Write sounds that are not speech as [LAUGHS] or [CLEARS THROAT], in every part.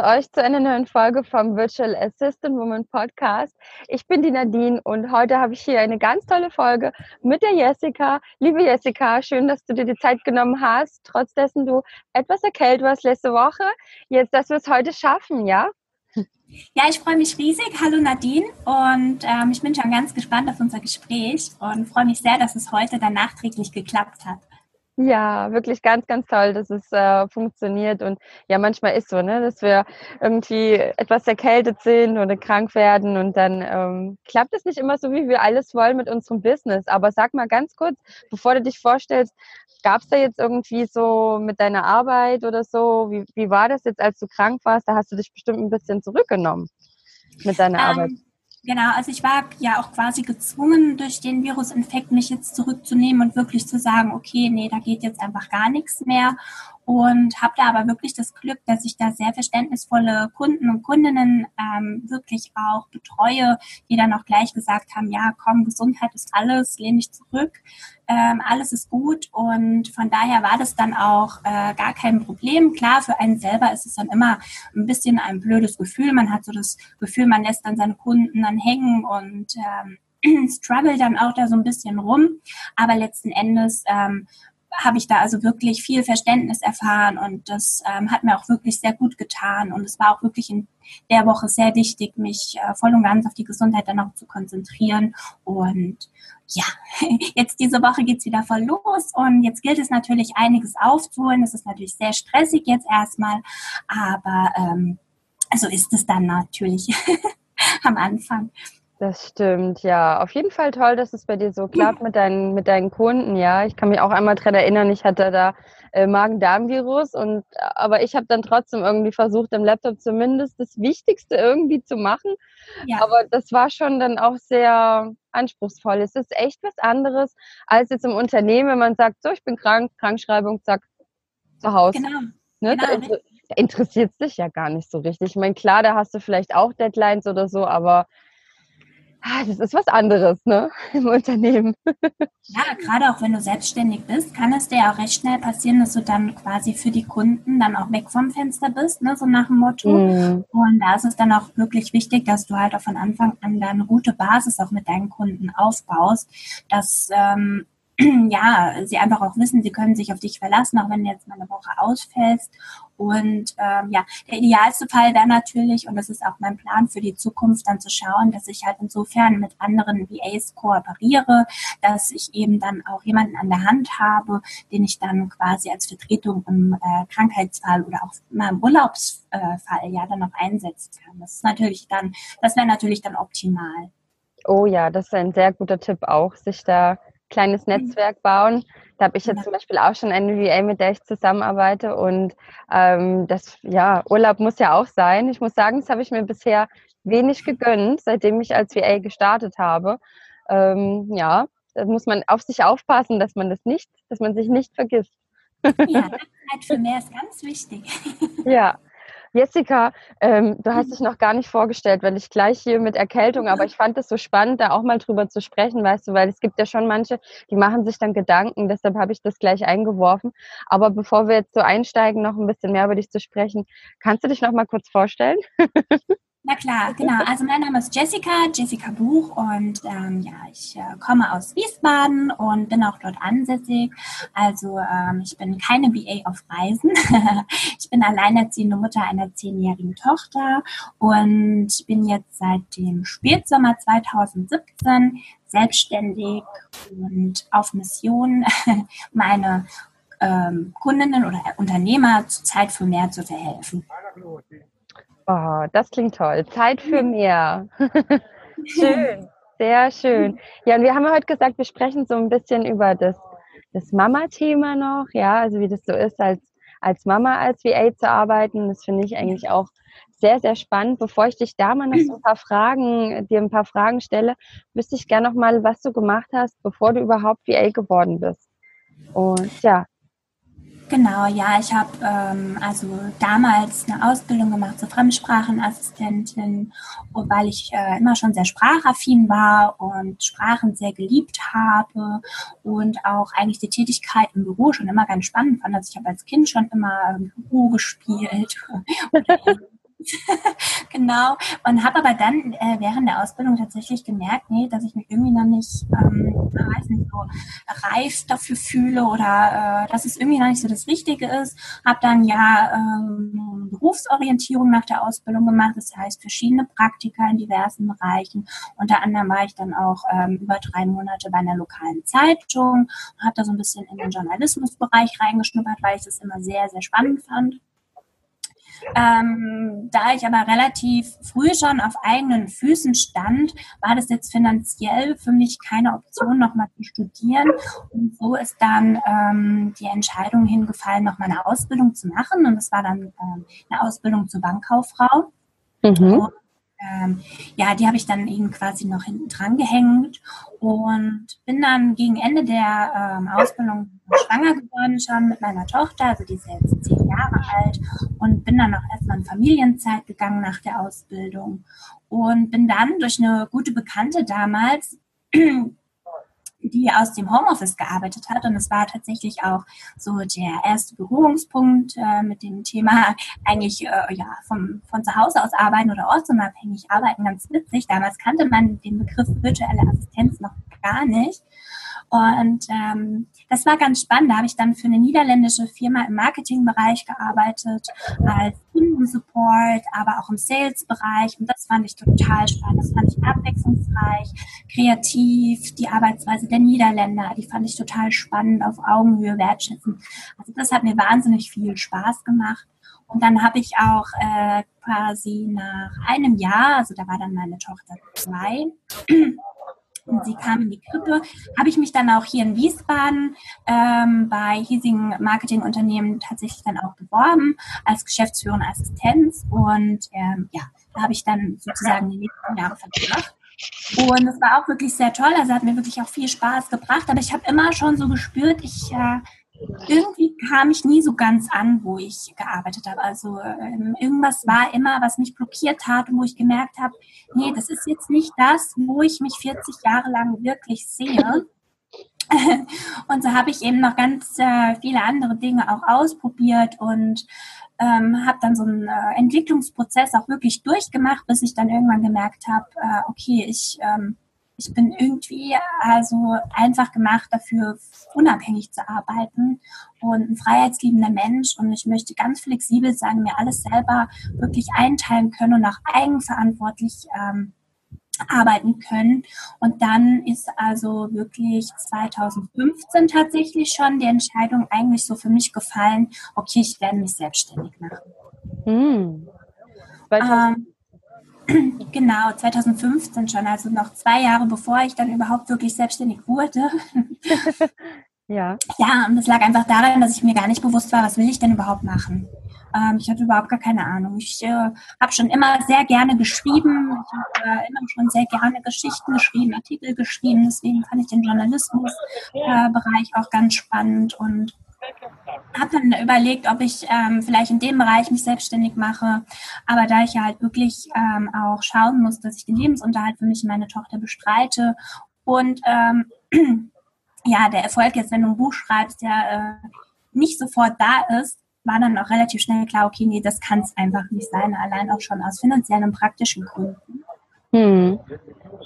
Begrüße euch zu einer neuen Folge vom Virtual Assistant Woman Podcast. Ich bin die Nadine und heute habe ich hier eine ganz tolle Folge mit der Jessica. Liebe Jessica, schön, dass du dir die Zeit genommen hast, trotz dessen du etwas erkältet warst letzte Woche. Jetzt, dass wir es heute schaffen, ja? Ja, ich freue mich riesig. Hallo Nadine und ähm, ich bin schon ganz gespannt auf unser Gespräch und freue mich sehr, dass es heute dann nachträglich geklappt hat. Ja, wirklich ganz, ganz toll, dass es äh, funktioniert. Und ja, manchmal ist so, ne, dass wir irgendwie etwas erkältet sind oder krank werden und dann ähm, klappt es nicht immer so, wie wir alles wollen mit unserem Business. Aber sag mal ganz kurz, bevor du dich vorstellst, gab es da jetzt irgendwie so mit deiner Arbeit oder so, wie, wie war das jetzt, als du krank warst? Da hast du dich bestimmt ein bisschen zurückgenommen mit deiner ähm, Arbeit. Genau, also ich war ja auch quasi gezwungen, durch den Virusinfekt mich jetzt zurückzunehmen und wirklich zu sagen, okay, nee, da geht jetzt einfach gar nichts mehr und habe da aber wirklich das Glück, dass ich da sehr verständnisvolle Kunden und Kundinnen ähm, wirklich auch betreue, die dann auch gleich gesagt haben, ja, komm, Gesundheit ist alles, lehne ich zurück, ähm, alles ist gut und von daher war das dann auch äh, gar kein Problem. Klar, für einen selber ist es dann immer ein bisschen ein blödes Gefühl. Man hat so das Gefühl, man lässt dann seine Kunden dann hängen und ähm, [CLEARS THROAT] struggle dann auch da so ein bisschen rum. Aber letzten Endes ähm, habe ich da also wirklich viel Verständnis erfahren und das ähm, hat mir auch wirklich sehr gut getan und es war auch wirklich in der Woche sehr wichtig, mich äh, voll und ganz auf die Gesundheit dann auch zu konzentrieren und ja, [LAUGHS] jetzt diese Woche geht's wieder voll los und jetzt gilt es natürlich einiges aufzuholen. Es ist natürlich sehr stressig jetzt erstmal, aber ähm, so ist es dann natürlich [LAUGHS] am Anfang. Das stimmt, ja. Auf jeden Fall toll, dass es bei dir so klappt mit deinen, mit deinen Kunden, ja. Ich kann mich auch einmal dran erinnern, ich hatte da äh, Magen-Darm-Virus und aber ich habe dann trotzdem irgendwie versucht, im Laptop zumindest das Wichtigste irgendwie zu machen. Ja. Aber das war schon dann auch sehr anspruchsvoll. Es ist echt was anderes als jetzt im Unternehmen, wenn man sagt, so, ich bin krank, Krankschreibung, zack, zu Hause. Genau. Ne? genau. Da, da interessiert es dich ja gar nicht so richtig. Ich meine, klar, da hast du vielleicht auch Deadlines oder so, aber Ah, das ist was anderes, ne, [LAUGHS] im Unternehmen. Ja, gerade auch wenn du selbstständig bist, kann es dir auch recht schnell passieren, dass du dann quasi für die Kunden dann auch weg vom Fenster bist, ne, so nach dem Motto. Mhm. Und da ist es dann auch wirklich wichtig, dass du halt auch von Anfang an dann eine gute Basis auch mit deinen Kunden aufbaust, dass ähm, [CLEARS THROAT] ja, sie einfach auch wissen, sie können sich auf dich verlassen, auch wenn du jetzt mal eine Woche ausfällst. Und ähm, ja, der idealste Fall wäre natürlich, und das ist auch mein Plan für die Zukunft, dann zu schauen, dass ich halt insofern mit anderen VAs kooperiere, dass ich eben dann auch jemanden an der Hand habe, den ich dann quasi als Vertretung im äh, Krankheitsfall oder auch mal im Urlaubsfall ja dann noch einsetzen kann. Das ist natürlich dann, das wäre natürlich dann optimal. Oh ja, das ist ein sehr guter Tipp auch, sich da kleines mhm. Netzwerk bauen. Da habe ich jetzt ja. zum Beispiel auch schon eine VA, mit der ich zusammenarbeite. Und ähm, das, ja, Urlaub muss ja auch sein. Ich muss sagen, das habe ich mir bisher wenig gegönnt, seitdem ich als VA gestartet habe. Ähm, ja, da muss man auf sich aufpassen, dass man das nicht, dass man sich nicht vergisst. Ja, [LAUGHS] Zeit für mehr ist ganz wichtig. Ja, Jessica, ähm, du hast mhm. dich noch gar nicht vorgestellt, weil ich gleich hier mit Erkältung, aber ich fand es so spannend, da auch mal drüber zu sprechen, weißt du, weil es gibt ja schon manche, die machen sich dann Gedanken, deshalb habe ich das gleich eingeworfen. Aber bevor wir jetzt so einsteigen, noch ein bisschen mehr über dich zu sprechen, kannst du dich noch mal kurz vorstellen? [LAUGHS] Na klar, genau. Also mein Name ist Jessica, Jessica Buch und ähm, ja, ich äh, komme aus Wiesbaden und bin auch dort ansässig. Also ähm, ich bin keine BA auf Reisen. [LAUGHS] ich bin alleinerziehende Mutter einer zehnjährigen Tochter und bin jetzt seit dem Spätsommer 2017 selbstständig und auf Mission, [LAUGHS] meine ähm, Kundinnen oder Unternehmer zur Zeit für mehr zu verhelfen. Oh, das klingt toll. Zeit für mehr. schön, [LAUGHS] sehr schön. Ja, und wir haben heute gesagt, wir sprechen so ein bisschen über das, das Mama-Thema noch, ja, also wie das so ist, als, als Mama als VA zu arbeiten. Das finde ich eigentlich auch sehr, sehr spannend. Bevor ich dich da mal noch so ein paar Fragen, dir ein paar Fragen stelle, wüsste ich gerne noch mal, was du gemacht hast, bevor du überhaupt VA geworden bist. Und ja, Genau, ja, ich habe ähm, also damals eine Ausbildung gemacht zur Fremdsprachenassistentin, weil ich äh, immer schon sehr sprachaffin war und Sprachen sehr geliebt habe und auch eigentlich die Tätigkeit im Büro schon immer ganz spannend fand. Also ich habe als Kind schon immer im Büro gespielt [LAUGHS] [LAUGHS] genau. Und habe aber dann äh, während der Ausbildung tatsächlich gemerkt, nee, dass ich mich irgendwie noch nicht, ähm, weiß nicht, so reif dafür fühle oder äh, dass es irgendwie noch nicht so das Richtige ist. Habe dann ja ähm, Berufsorientierung nach der Ausbildung gemacht, das heißt verschiedene Praktika in diversen Bereichen. Unter anderem war ich dann auch ähm, über drei Monate bei einer lokalen Zeitung habe da so ein bisschen in den Journalismusbereich reingeschnuppert, weil ich das immer sehr, sehr spannend fand. Ähm, da ich aber relativ früh schon auf eigenen Füßen stand, war das jetzt finanziell für mich keine Option, nochmal zu studieren. Und so ist dann ähm, die Entscheidung hingefallen, noch mal eine Ausbildung zu machen. Und das war dann ähm, eine Ausbildung zur Bankkauffrau. Mhm. Und ähm, ja, die habe ich dann eben quasi noch hinten dran gehängt und bin dann gegen Ende der ähm, Ausbildung schwanger geworden schon mit meiner Tochter, also die ist jetzt zehn Jahre alt und bin dann auch erstmal in Familienzeit gegangen nach der Ausbildung und bin dann durch eine gute Bekannte damals die aus dem Homeoffice gearbeitet hat. Und es war tatsächlich auch so der erste Berührungspunkt äh, mit dem Thema eigentlich äh, ja vom, von zu Hause aus arbeiten oder ortsunabhängig arbeiten. Ganz witzig. Damals kannte man den Begriff virtuelle Assistenz noch gar nicht. Und ähm, das war ganz spannend. Da habe ich dann für eine niederländische Firma im Marketingbereich gearbeitet, als Kundensupport, aber auch im Sales-Bereich. Und das fand ich total spannend. Das fand ich abwechslungsreich, kreativ. Die Arbeitsweise der Niederländer, die fand ich total spannend, auf Augenhöhe wertschätzen. Also das hat mir wahnsinnig viel Spaß gemacht. Und dann habe ich auch äh, quasi nach einem Jahr, also da war dann meine Tochter zwei, und sie kam in die Krippe, habe ich mich dann auch hier in Wiesbaden ähm, bei hiesigen Marketingunternehmen tatsächlich dann auch beworben als geschäftsführende Assistenz. Und ähm, ja, da habe ich dann sozusagen die nächsten Jahre verbracht. Und es war auch wirklich sehr toll, also hat mir wirklich auch viel Spaß gebracht, aber ich habe immer schon so gespürt, ich äh, irgendwie kam ich nie so ganz an, wo ich gearbeitet habe. Also ähm, irgendwas war immer, was mich blockiert hat und wo ich gemerkt habe, nee, das ist jetzt nicht das, wo ich mich 40 Jahre lang wirklich sehe. [LAUGHS] und so habe ich eben noch ganz äh, viele andere Dinge auch ausprobiert und ähm, habe dann so einen äh, Entwicklungsprozess auch wirklich durchgemacht, bis ich dann irgendwann gemerkt habe, äh, okay, ich ähm, ich bin irgendwie also einfach gemacht dafür, unabhängig zu arbeiten und ein freiheitsliebender Mensch und ich möchte ganz flexibel sein, mir alles selber wirklich einteilen können und auch eigenverantwortlich ähm, arbeiten können. Und dann ist also wirklich 2015 tatsächlich schon die Entscheidung eigentlich so für mich gefallen, okay, ich werde mich selbstständig machen. Hm. Ähm, [CLEARS THROAT] Genau, 2015 schon, also noch zwei Jahre bevor ich dann überhaupt wirklich selbstständig wurde. [LAUGHS] ja. Ja, und das lag einfach daran, dass ich mir gar nicht bewusst war, was will ich denn überhaupt machen. Ähm, ich hatte überhaupt gar keine Ahnung. Ich äh, habe schon immer sehr gerne geschrieben. Ich habe äh, immer schon sehr gerne Geschichten geschrieben, Artikel geschrieben. Deswegen fand ich den Journalismusbereich äh, auch ganz spannend und habe dann überlegt, ob ich ähm, vielleicht in dem Bereich mich selbstständig mache. Aber da ich ja halt wirklich ähm, auch schauen muss, dass ich den Lebensunterhalt für mich und meine Tochter bestreite und ähm, [CLEARS THROAT] ja, der Erfolg jetzt, wenn du ein Buch schreibst, ja äh, nicht sofort da ist, war dann auch relativ schnell klar, okay, nee, das kann es einfach nicht sein, allein auch schon aus finanziellen und praktischen Gründen. Hm.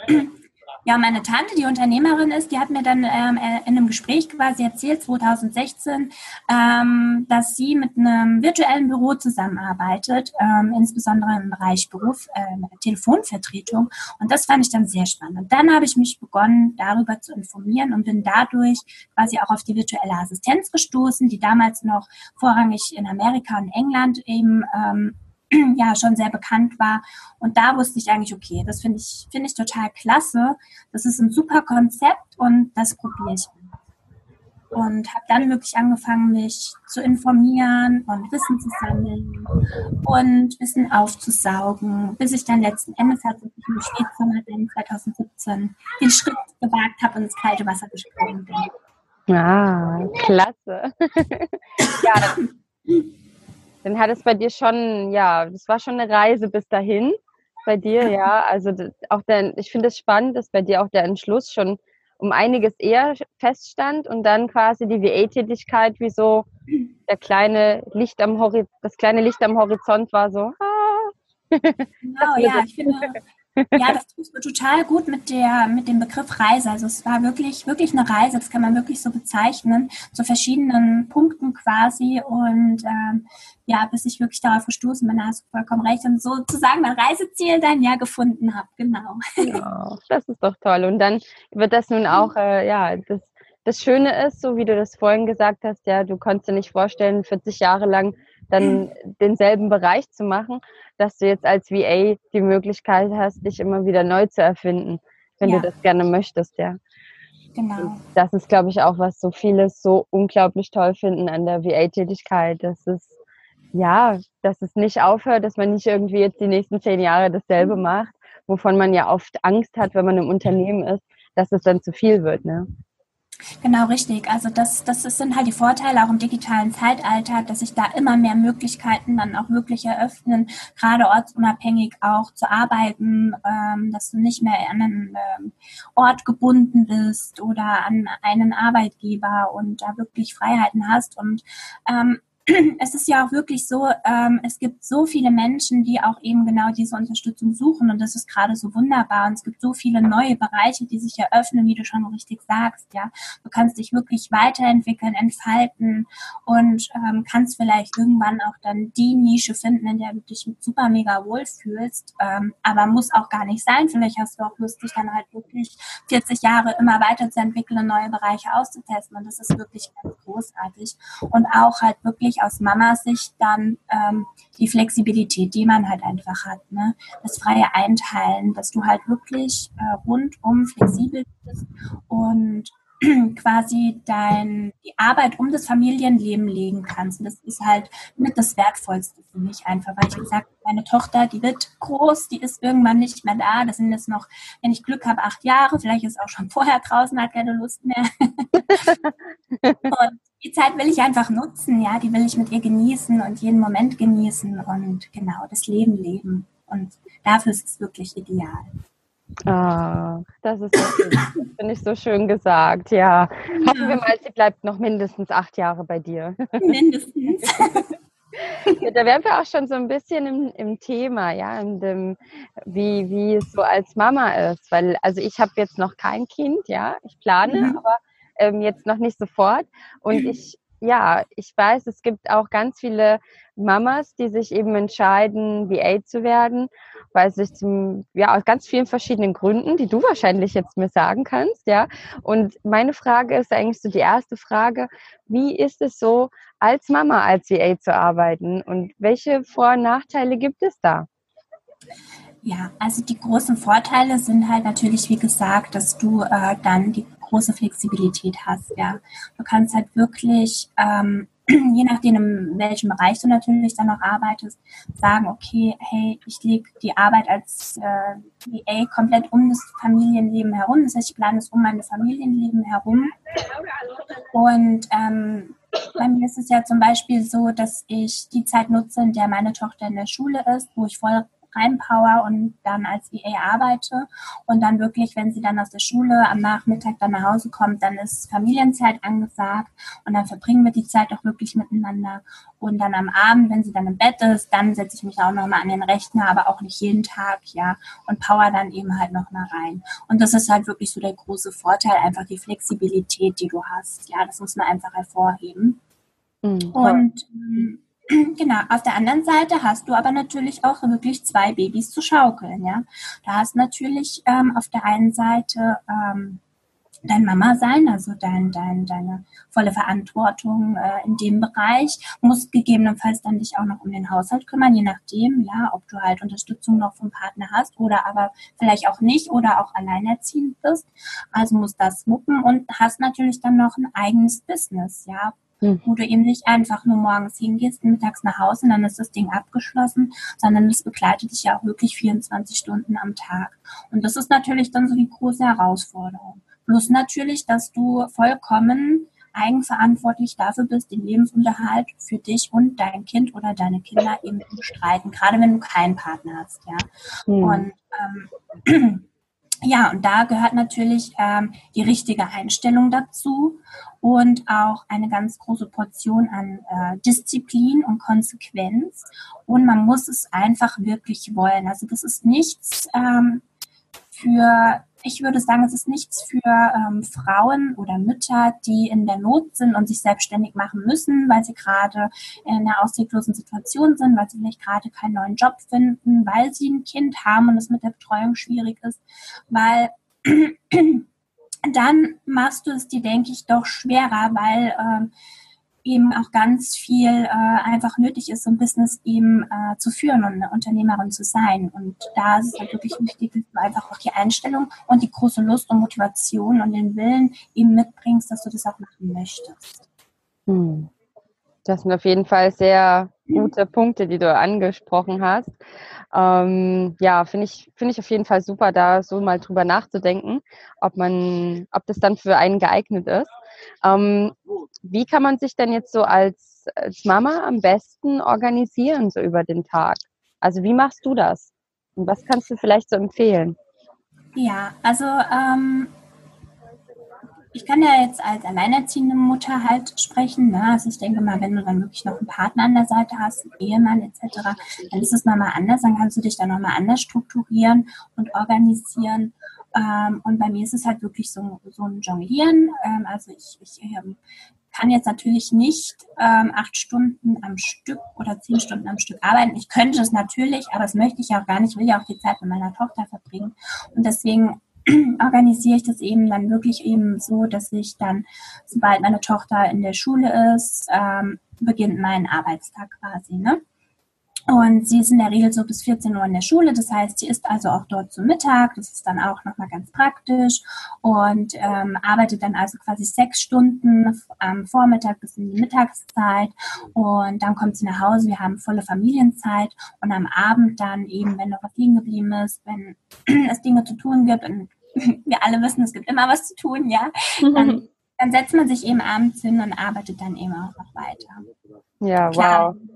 [CLEARS THROAT] Ja, meine Tante, die Unternehmerin ist, die hat mir dann ähm, äh, in einem Gespräch quasi erzählt, 2016, ähm, dass sie mit einem virtuellen Büro zusammenarbeitet, ähm, insbesondere im Bereich Beruf, äh, Telefonvertretung. Und das fand ich dann sehr spannend. Und dann habe ich mich begonnen, darüber zu informieren und bin dadurch quasi auch auf die virtuelle Assistenz gestoßen, die damals noch vorrangig in Amerika und England eben ähm, [CLEARS THROAT] ja schon sehr bekannt war. Und da wusste ich eigentlich, okay, das finde ich, finde ich total klasse. Das ist ein super Konzept und das probiere ich und habe dann wirklich angefangen, mich zu informieren und Wissen zu sammeln und Wissen aufzusaugen, bis ich dann letzten Endes tatsächlich im Spätsommer 2017 den Schritt gewagt habe und ins kalte Wasser gesprungen bin. Ah, klasse. [LAUGHS] ja, [LAUGHS] dann hat es bei dir schon, ja, das war schon eine Reise bis dahin bei dir, [LAUGHS] ja. Also auch der, ich finde es spannend, dass bei dir auch der Entschluss schon um einiges eher feststand und dann quasi die VA-Tätigkeit wie so der kleine Licht am Horizont, das kleine Licht am Horizont war so. Ah. Genau, ja, ich finde, ja, das tust du total gut mit der, mit dem Begriff Reise. Also es war wirklich, wirklich eine Reise, das kann man wirklich so bezeichnen, zu verschiedenen Punkten quasi und ähm, ja, bis ich wirklich darauf gestoßen bin, da hast du vollkommen recht und sozusagen mein Reiseziel dann ja gefunden habe, genau. Ja, das ist doch toll. Und dann wird das nun auch, [LAUGHS] äh, ja, das, das Schöne ist, so wie du das vorhin gesagt hast, ja, du konntest dir nicht vorstellen, 40 Jahre lang dann denselben Bereich zu machen, dass du jetzt als VA die Möglichkeit hast, dich immer wieder neu zu erfinden, wenn ja. du das gerne möchtest, ja. Genau. Das ist, glaube ich, auch, was so viele so unglaublich toll finden an der VA-Tätigkeit. Das ist, ja, dass es nicht aufhört, dass man nicht irgendwie jetzt die nächsten zehn Jahre dasselbe macht, wovon man ja oft Angst hat, wenn man im Unternehmen ist, dass es dann zu viel wird, ne? Genau, richtig. Also das, das sind halt die Vorteile auch im digitalen Zeitalter, dass sich da immer mehr Möglichkeiten dann auch wirklich eröffnen, gerade ortsunabhängig auch zu arbeiten, ähm, dass du nicht mehr an einen ähm, Ort gebunden bist oder an einen Arbeitgeber und da wirklich Freiheiten hast. Und ähm, [CLEARS THROAT] es ist ja auch wirklich so, ähm, es gibt so viele Menschen, die auch eben genau diese Unterstützung suchen und das ist gerade so wunderbar und es gibt so viele neue Bereiche, die sich eröffnen, wie du schon richtig sagst, ja. Du kannst dich wirklich weiterentwickeln, entfalten und ähm, kannst vielleicht irgendwann auch dann die Nische finden, in der du dich super mega wohlfühlst, ähm, aber muss auch gar nicht sein. Vielleicht hast du auch Lust, dich dann halt wirklich 40 Jahre immer weiterzuentwickeln und neue Bereiche auszutesten und das ist wirklich ganz großartig und auch halt wirklich wirklich aus Mamas-Sicht dann ähm, die Flexibilität, die man halt einfach hat. Ne? Das freie Einteilen, dass du halt wirklich äh, rundum flexibel bist und [CLEARS THROAT] quasi dein, die Arbeit um das Familienleben legen kannst. Und das ist halt mit das Wertvollste für mich einfach, weil ich gesagt meine Tochter, die wird groß, die ist irgendwann nicht mehr da. Das sind jetzt noch, wenn ich Glück habe, acht Jahre. Vielleicht ist auch schon vorher draußen, hat keine Lust mehr. [LAUGHS] und die Zeit will ich einfach nutzen, ja, die will ich mit ihr genießen und jeden Moment genießen und genau das Leben leben. Und dafür ist es wirklich ideal. Ah, das ist finde ich so schön gesagt. Ja. ja. Hoffen wir mal, sie bleibt noch mindestens acht Jahre bei dir. [LAUGHS] Mindestens. [LAUGHS] ja, da wären wir auch schon so ein bisschen im, im Thema, ja, in dem, wie, wie es so als Mama ist. Weil, also ich habe jetzt noch kein Kind, ja, ich plane, mhm. aber ähm, jetzt noch nicht sofort. Und ich, ja, ich weiß, es gibt auch ganz viele Mamas, die sich eben entscheiden, VA zu werden, weil sich zum, ja, aus ganz vielen verschiedenen Gründen, die du wahrscheinlich jetzt mir sagen kannst, ja. Und meine Frage ist eigentlich so die erste Frage, wie ist es so, als Mama als VA zu arbeiten und welche Vor- und Nachteile gibt es da? Ja, also die großen Vorteile sind halt natürlich, wie gesagt, dass du äh, dann die große Flexibilität hast. Ja, du kannst halt wirklich ähm, [CLEARS THROAT] je nachdem, in welchem Bereich du natürlich dann noch arbeitest, sagen, okay, hey, ich lege die Arbeit als äh, VA komplett um das Familienleben herum. Das heißt, ich plane es um mein Familienleben herum. Und ähm, bei mir ist es ja zum Beispiel so, dass ich die Zeit nutze, in der meine Tochter in der Schule ist, wo ich voll reinpower und dann als VA arbeite. Und dann wirklich, wenn sie dann aus der Schule am Nachmittag dann nach Hause kommt, dann ist Familienzeit angesagt und dann verbringen wir die Zeit auch wirklich miteinander. Und dann am Abend, wenn sie dann im Bett ist, dann setze ich mich auch nochmal an den Rechner, aber auch nicht jeden Tag, ja, und power dann eben halt noch mal rein. Und das ist halt wirklich so der große Vorteil, einfach die Flexibilität, die du hast. Ja, das muss man einfach hervorheben. Mhm. Und ähm, [CLEARS THROAT] Genau, auf der anderen Seite hast du aber natürlich auch wirklich zwei Babys zu schaukeln, ja. Da hast natürlich ähm, auf der einen Seite ähm, dein Mama sein, also dein, dein, deine volle Verantwortung äh, in dem Bereich, musst gegebenenfalls dann dich auch noch um den Haushalt kümmern, je nachdem, ja, ob du halt Unterstützung noch vom Partner hast oder aber vielleicht auch nicht oder auch alleinerziehend bist. Also musst das wuppen und hast natürlich dann noch ein eigenes Business, ja, hm. wo du eben nicht einfach nur morgens hingehst, mittags nach Hause und dann ist das Ding abgeschlossen, sondern es begleitet dich ja auch wirklich 24 Stunden am Tag. Und das ist natürlich dann so die große Herausforderung. Plus natürlich, dass du vollkommen eigenverantwortlich dafür bist, den Lebensunterhalt für dich und dein Kind oder deine Kinder eben zu bestreiten, gerade wenn du keinen Partner hast, ja. Mhm. Und ähm, [CLEARS THROAT] ja, und da gehört natürlich ähm, die richtige Einstellung dazu und auch eine ganz große Portion an äh, Disziplin und Konsequenz. Und man muss es einfach wirklich wollen. Also das ist nichts ähm, für ich würde sagen, es ist nichts für ähm, Frauen oder Mütter, die in der Not sind und sich selbstständig machen müssen, weil sie gerade in einer ausweglosen Situation sind, weil sie vielleicht gerade keinen neuen Job finden, weil sie ein Kind haben und es mit der Betreuung schwierig ist, weil [CLEARS THROAT] dann machst du es dir, denke ich, doch schwerer, weil ähm, eben auch ganz viel äh, einfach nötig ist, so ein Business eben äh, zu führen und eine Unternehmerin zu sein. Und da ist es halt wirklich wichtig, dass du einfach auch die Einstellung und die große Lust und Motivation und den Willen eben mitbringst, dass du das auch machen möchtest. Hm. Das sind auf jeden Fall sehr gute Punkte, die du angesprochen hast. Ähm, ja, finde ich, finde ich auf jeden Fall super, da so mal drüber nachzudenken, ob man, ob das dann für einen geeignet ist. Ähm, wie kann man sich denn jetzt so als, als Mama am besten organisieren, so über den Tag? Also wie machst du das? Und was kannst du vielleicht so empfehlen? Ja, also ähm, ich kann ja jetzt als alleinerziehende Mutter halt sprechen. Ne? Also ich denke mal, wenn du dann wirklich noch einen Partner an der Seite hast, einen Ehemann etc., dann ist es nochmal anders. Dann kannst du dich dann nochmal anders strukturieren und organisieren. Ähm, und bei mir ist es halt wirklich so, so ein Jonglieren. Ähm, also ich, ich ähm, kann jetzt natürlich nicht ähm, acht Stunden am Stück oder zehn Stunden am Stück arbeiten. Ich könnte das natürlich, aber das möchte ich auch gar nicht. Ich will ja auch die Zeit mit meiner Tochter verbringen. Und deswegen [CLEARS THROAT] organisiere ich das eben dann wirklich eben so, dass ich dann, sobald meine Tochter in der Schule ist, ähm, beginnt mein Arbeitstag quasi. Ne? Und sie ist in der Regel so bis 14 Uhr in der Schule. Das heißt, sie ist also auch dort zum Mittag. Das ist dann auch nochmal ganz praktisch. Und ähm, arbeitet dann also quasi sechs Stunden am Vormittag bis in die Mittagszeit. Und dann kommt sie nach Hause. Wir haben volle Familienzeit. Und am Abend dann eben, wenn noch was liegen geblieben ist, wenn [CLEARS THROAT] es Dinge zu tun gibt. Und [LAUGHS] wir alle wissen, es gibt immer was zu tun, ja. Dann, [LAUGHS] dann setzt man sich eben abends hin und arbeitet dann eben auch noch weiter. Ja, Klar, wow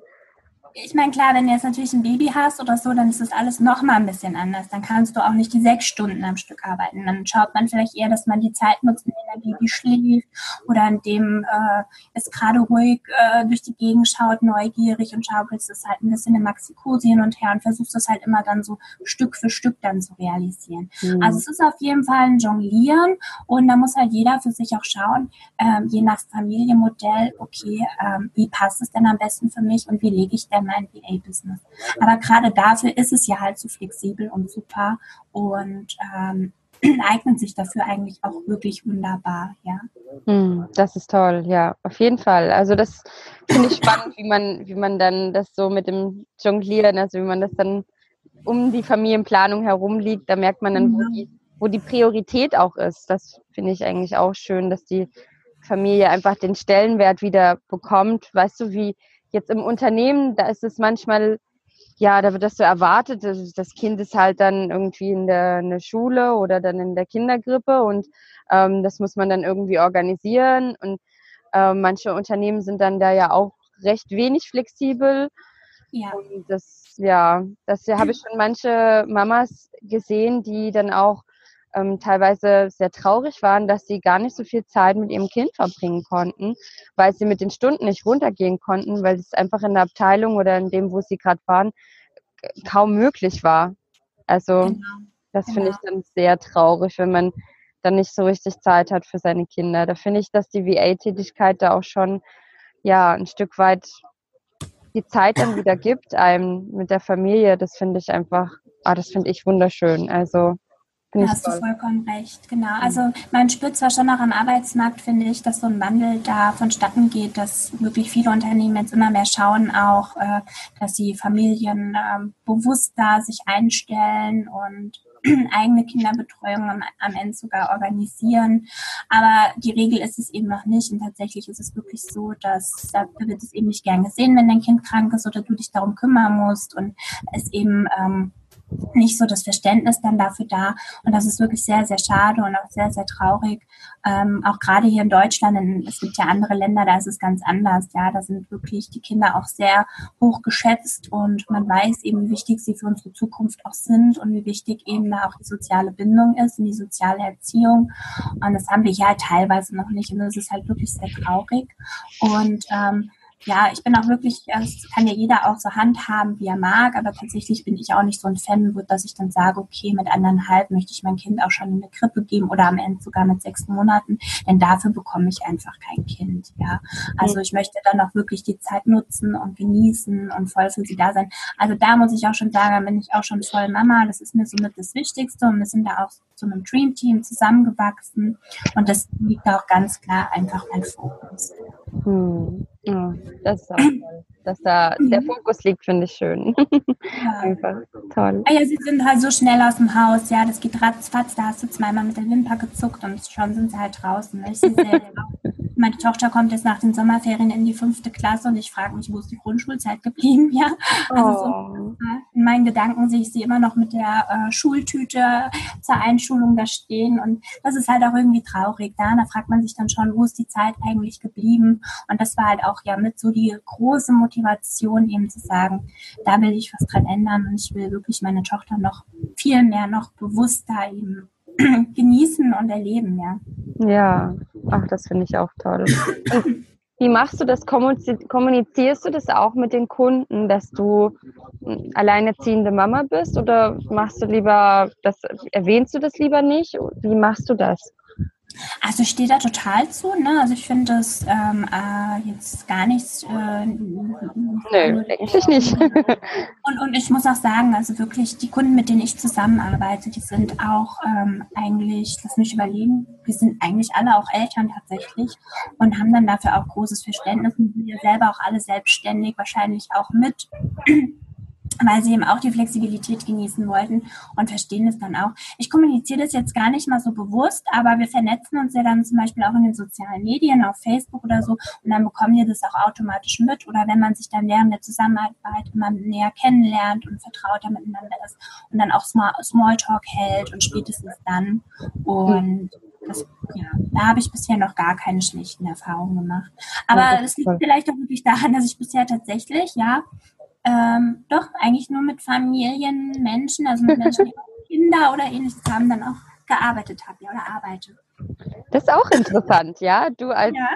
ich meine, klar, wenn du jetzt natürlich ein Baby hast oder so, dann ist das alles noch mal ein bisschen anders. Dann kannst du auch nicht die sechs Stunden am Stück arbeiten. Dann schaut man vielleicht eher, dass man die Zeit nutzt, in der Baby schläft oder in dem äh, es gerade ruhig äh, durch die Gegend schaut, neugierig und schaukelst es halt ein bisschen in Maxikose hin und her und versuchst das halt immer dann so Stück für Stück dann zu realisieren. Mhm. Also es ist auf jeden Fall ein Jonglieren und da muss halt jeder für sich auch schauen, ähm, je nach Familienmodell, okay, ähm, wie passt es denn am besten für mich und wie lege ich denn mein VA-Business. Aber gerade dafür ist es ja halt so flexibel und super und ähm, [CLEARS THROAT] eignet sich dafür eigentlich auch wirklich wunderbar, ja. Hm, das ist toll, ja, auf jeden Fall. Also das finde ich spannend, [LAUGHS] wie man, wie man dann das so mit dem Jonglieren, also wie man das dann um die Familienplanung herum liegt, da merkt man dann, wo mhm. die, wo die Priorität auch ist. Das finde ich eigentlich auch schön, dass die Familie einfach den Stellenwert wieder bekommt. Weißt du, wie, Jetzt im Unternehmen, da ist es manchmal, ja, da wird das so erwartet, das Kind ist halt dann irgendwie in der, in der Schule oder dann in der Kindergrippe und ähm, das muss man dann irgendwie organisieren und äh, manche Unternehmen sind dann da ja auch recht wenig flexibel. Ja. Und das, ja, das habe [CLEARS THROAT] ich schon manche Mamas gesehen, die dann auch ähm, teilweise sehr traurig waren, dass sie gar nicht so viel Zeit mit ihrem Kind verbringen konnten, weil sie mit den Stunden nicht runtergehen konnten, weil es einfach in der Abteilung oder in dem, wo sie gerade waren, kaum möglich war. Also genau. das genau. finde ich dann sehr traurig, wenn man dann nicht so richtig Zeit hat für seine Kinder. Da finde ich, dass die VA-Tätigkeit da auch schon ja ein Stück weit die Zeit dann wieder gibt einem mit der Familie. Das finde ich einfach, ah, das finde ich wunderschön. Also Da hast du vollkommen recht, genau. Also man spürt zwar schon noch am Arbeitsmarkt, finde ich, dass so ein Wandel da vonstatten geht, dass wirklich viele Unternehmen jetzt immer mehr schauen auch, äh, dass sie Familien ähm, bewusster sich einstellen und [CLEARS THROAT] eigene Kinderbetreuung am, am, Ende sogar organisieren. Aber die Regel ist es eben noch nicht. Und tatsächlich ist es wirklich so, dass da wird es eben nicht gern gesehen, wenn dein Kind krank ist oder du dich darum kümmern musst und es eben ähm, nicht so das Verständnis dann dafür da. Und das ist wirklich sehr, sehr schade und auch sehr, sehr traurig. Ähm, auch gerade hier in Deutschland, in, es gibt ja andere Länder, da ist es ganz anders. Ja, da sind wirklich die Kinder auch sehr hoch geschätzt und man weiß eben, wie wichtig sie für unsere Zukunft auch sind und wie wichtig eben da auch die soziale Bindung ist und die soziale Erziehung. Und das haben wir hier halt teilweise noch nicht. Und das ist halt wirklich sehr traurig. Und ähm, ja, ich bin auch wirklich, es kann ja jeder auch so handhaben, wie er mag, aber tatsächlich bin ich auch nicht so ein Fan, dass ich dann sage, okay, mit anderthalb möchte ich mein Kind auch schon in eine Krippe geben oder am Ende sogar mit sechs Monaten, denn dafür bekomme ich einfach kein Kind, ja. Also ich möchte dann auch wirklich die Zeit nutzen und genießen und voll für sie da sein. Also da muss ich auch schon sagen, bin ich auch schon voll Mama, das ist mir somit das Wichtigste und wir sind da auch zu einem Dream Team zusammengewachsen und das liegt auch ganz klar einfach mein Fokus. Hm. Ja, das ist auch [CLEARS THROAT] toll. Dass da der mhm. Fokus liegt, finde ich schön. Ja. [LAUGHS] Einfach toll. Ah ja, sie sind halt so schnell aus dem Haus, ja, das geht ratzfatz, da hast du zweimal mit der Wimper gezuckt und schon sind sie halt draußen. Ich sehe [LAUGHS] meine Tochter kommt jetzt nach den Sommerferien in die fünfte Klasse und ich frage mich, wo ist die Grundschulzeit geblieben? [LAUGHS] Ja, also oh. so, in meinen Gedanken sehe ich sie immer noch mit der äh, Schultüte zur Einschulung da stehen und das ist halt auch irgendwie traurig. Da, da fragt man sich dann schon, wo ist die Zeit eigentlich geblieben? Und das war halt auch ja mit so die große Motivation eben zu sagen, da will ich was dran ändern und ich will wirklich meine Tochter noch viel mehr, noch bewusster eben [CLEARS THROAT] genießen und erleben, ja. Ja, ach, das finde ich auch toll. Wie machst du das? Kommunizierst du das auch mit den Kunden, dass du alleinerziehende Mama bist oder machst du lieber, das, erwähnst du das lieber nicht? Wie machst du das? Also ich stehe da total zu, ne? Also ich finde das ähm, äh, jetzt gar nichts. Äh, Nö, eigentlich nicht. [LAUGHS] und, und ich muss auch sagen, also wirklich die Kunden, mit denen ich zusammenarbeite, die sind auch ähm, eigentlich, lass mich überlegen, wir sind eigentlich alle auch Eltern tatsächlich und haben dann dafür auch großes Verständnis und sind ja selber auch alle selbstständig, wahrscheinlich auch mit weil sie eben auch die Flexibilität genießen wollten und verstehen es dann auch. Ich kommuniziere das jetzt gar nicht mal so bewusst, aber wir vernetzen uns ja dann zum Beispiel auch in den sozialen Medien, auf Facebook oder so und dann bekommen wir das auch automatisch mit oder wenn man sich dann während der Zusammenarbeit immer näher kennenlernt und vertrauter miteinander ist und dann auch Smalltalk hält und spätestens dann und das, ja, da habe ich bisher noch gar keine schlechten Erfahrungen gemacht. Aber es liegt vielleicht auch wirklich daran, dass ich bisher tatsächlich, ja, ähm, doch, eigentlich nur mit Familienmenschen, also mit Menschen, die [LAUGHS] Kinder oder ähnliches haben, dann auch gearbeitet habe ja, oder arbeite. Das ist auch interessant, ja. Du als, ja.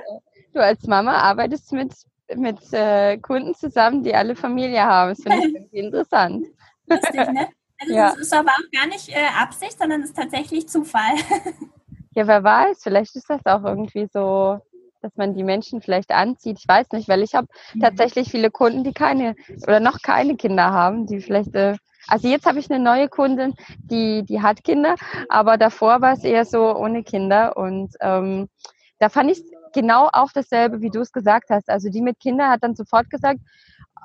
du als Mama arbeitest mit, mit äh, Kunden zusammen, die alle Familie haben. Das finde ich [LAUGHS] irgendwie interessant. Lustig, ne? Also ja. das ist aber auch gar nicht äh, Absicht, sondern es ist tatsächlich Zufall. [LAUGHS] ja, wer weiß, vielleicht ist das auch irgendwie so dass man die Menschen vielleicht anzieht. Ich weiß nicht, weil ich habe mhm. tatsächlich viele Kunden, die keine oder noch keine Kinder haben, die vielleicht äh, also jetzt habe ich eine neue Kundin, die, die hat Kinder, aber davor war es eher so ohne Kinder. Und ähm, da fand ich genau auch dasselbe, wie du es gesagt hast. Also die mit Kindern hat dann sofort gesagt,